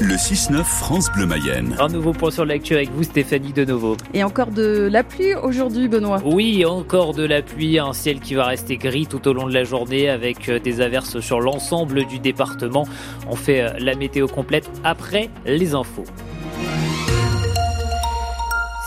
Le 6-9 France Bleu Mayenne. Un nouveau point sur l'actu avec vous Stéphanie de nouveau. Et encore de la pluie aujourd'hui Benoît. Oui, encore de la pluie, un ciel qui va rester gris tout au long de la journée avec euh, des averses sur l'ensemble du département. On fait euh, la météo complète après les infos.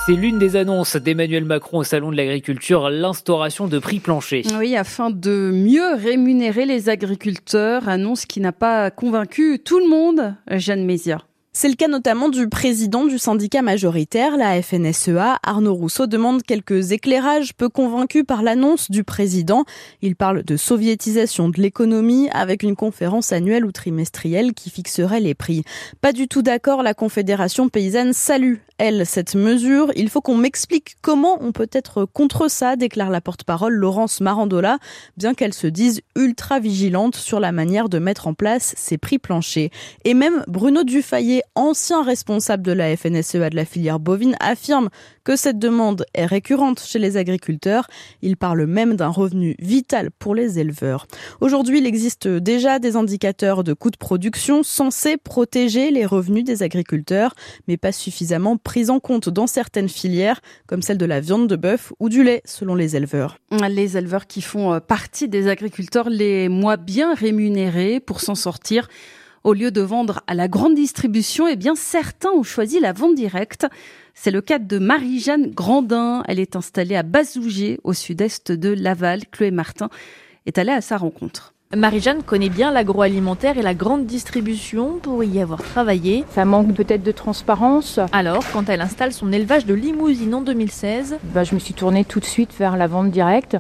C'est l'une des annonces d'Emmanuel Macron au Salon de l'Agriculture, l'instauration de prix planchers. Oui, afin de mieux rémunérer les agriculteurs, annonce qui n'a pas convaincu tout le monde, Jeanne Mézia. C'est le cas notamment du président du syndicat majoritaire, la FNSEA. Arnaud Rousseau demande quelques éclairages peu convaincus par l'annonce du président. Il parle de soviétisation de l'économie avec une conférence annuelle ou trimestrielle qui fixerait les prix. Pas du tout d'accord, la Confédération paysanne salue, elle, cette mesure. Il faut qu'on m'explique comment on peut être contre ça, déclare la porte-parole Laurence Marandola, bien qu'elle se dise ultra vigilante sur la manière de mettre en place ces prix planchers. Et même Bruno Dufayet ancien responsable de la FNSEA de la filière bovine, affirme que cette demande est récurrente chez les agriculteurs. Il parle même d'un revenu vital pour les éleveurs. Aujourd'hui, il existe déjà des indicateurs de coûts de production censés protéger les revenus des agriculteurs, mais pas suffisamment pris en compte dans certaines filières, comme celle de la viande de bœuf ou du lait, selon les éleveurs. Les éleveurs qui font partie des agriculteurs les moins bien rémunérés pour s'en sortir. Au lieu de vendre à la grande distribution, eh bien, certains ont choisi la vente directe. C'est le cas de Marie-Jeanne Grandin. Elle est installée à Bazougier, au sud-est de Laval. Chloé Martin est allée à sa rencontre. Marie-Jeanne connaît bien l'agroalimentaire et la grande distribution pour y avoir travaillé. Ça manque peut-être de transparence. Alors, quand elle installe son élevage de limousine en 2016, bah, je me suis tournée tout de suite vers la vente directe.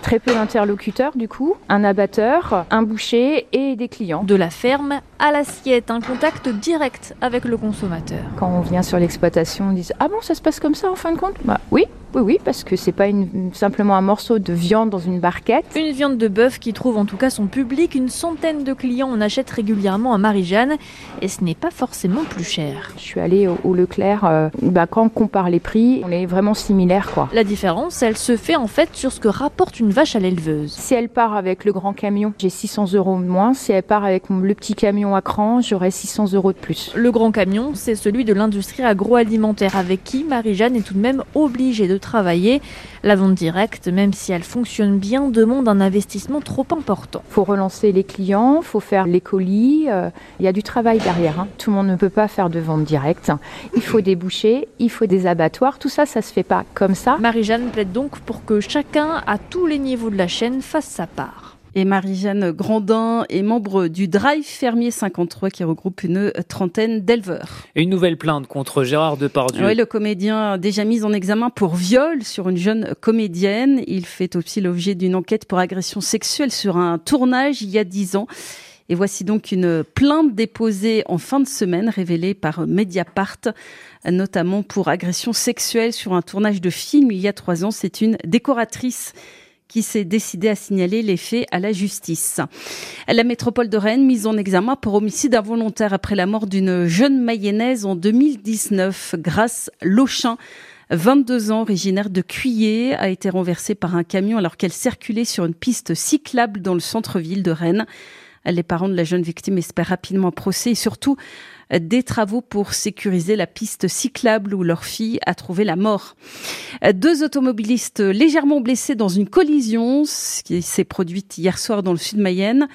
Très peu d'interlocuteurs du coup, un abatteur, un boucher et des clients. De la ferme à l'assiette, un contact direct avec le consommateur. Quand on vient sur l'exploitation, on dit Ah bon, ça se passe comme ça en fin de compte? Bah oui, oui, oui, parce que c'est pas une, simplement un morceau de viande dans une barquette. Une viande de bœuf qui trouve en tout cas son public. Une centaine de clients en achètent régulièrement à Marie-Jeanne et ce n'est pas forcément plus cher. Je suis allée au, Leclerc. Euh, bah, quand on compare les prix, on est vraiment similaire, quoi. La différence, elle se fait en fait sur ce que rapporte une vache à l'éleveuse. Si elle part avec le grand camion, j'ai 600 euros de moins. Si elle part avec le petit camion à cran, j'aurai 600 euros de plus. Le grand camion, c'est celui de l'industrie agroalimentaire avec qui Marie-Jeanne est tout de même obligée de travailler. La vente directe, même si elle fonctionne bien, demande un investissement trop important. Il faut relancer les clients, il faut faire les colis. Euh, il y a du travail derrière. Hein. Tout le monde ne peut pas faire de vente directe. Il faut des bouchers, il faut des abattoirs. Tout ça, ça se fait pas comme ça. Marie-Jeanne plaide donc pour que chacun, à tous les niveaux de la chaîne, fasse sa part. Et Marie-Jeanne Grandin est membre du Drive Fermier 53 qui regroupe une trentaine d'éleveurs. Une nouvelle plainte contre Gérard Depardieu. Oui, le comédien déjà mis en examen pour viol sur une jeune comédienne. Il fait aussi l'objet d'une enquête pour agression sexuelle sur un tournage il y a dix ans. Et voici donc une plainte déposée en fin de semaine révélée par Mediapart, notamment pour agression sexuelle sur un tournage de film il y a trois ans. C'est une décoratrice qui s'est décidé à signaler les faits à la justice. La métropole de Rennes mise en examen pour homicide involontaire après la mort d'une jeune mayonnaise en 2019 grâce Lochin. 22 ans, originaire de Cuillé, a été renversée par un camion alors qu'elle circulait sur une piste cyclable dans le centre-ville de Rennes. Les parents de la jeune victime espèrent rapidement procès et surtout des travaux pour sécuriser la piste cyclable où leur fille a trouvé la mort. Deux automobilistes légèrement blessés dans une collision qui s'est produite hier soir dans le sud Mayenne.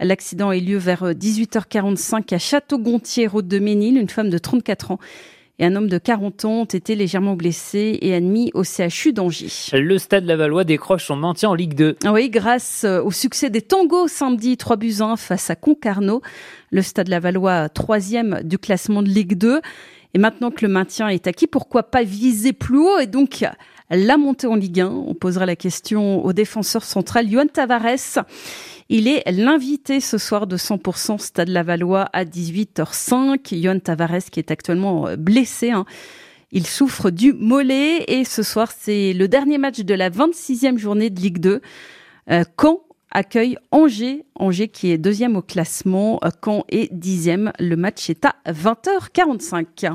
L'accident a eu lieu vers 18h45 à Château-Gontier, route de Ménil. Une femme de 34 ans et un homme de 40 ans ont été légèrement blessés et admis au CHU d'Angers. Le Stade Lavallois décroche son maintien en Ligue 2. Oui, grâce au succès des tangos samedi 3 buts 1 face à Concarneau. Le Stade Lavallois, troisième du classement de Ligue 2. Et maintenant que le maintien est acquis, pourquoi pas viser plus haut? Et donc la montée en Ligue 1 On posera la question au défenseur central, Johan Tavares. Il est l'invité ce soir de 100% Stade Lavallois à 18h05. Johan Tavares qui est actuellement euh, blessé. Hein. Il souffre du mollet et ce soir c'est le dernier match de la 26e journée de Ligue 2. Euh, Caen accueille Angers, Angers qui est deuxième au classement, euh, Caen est dixième. Le match est à 20h45.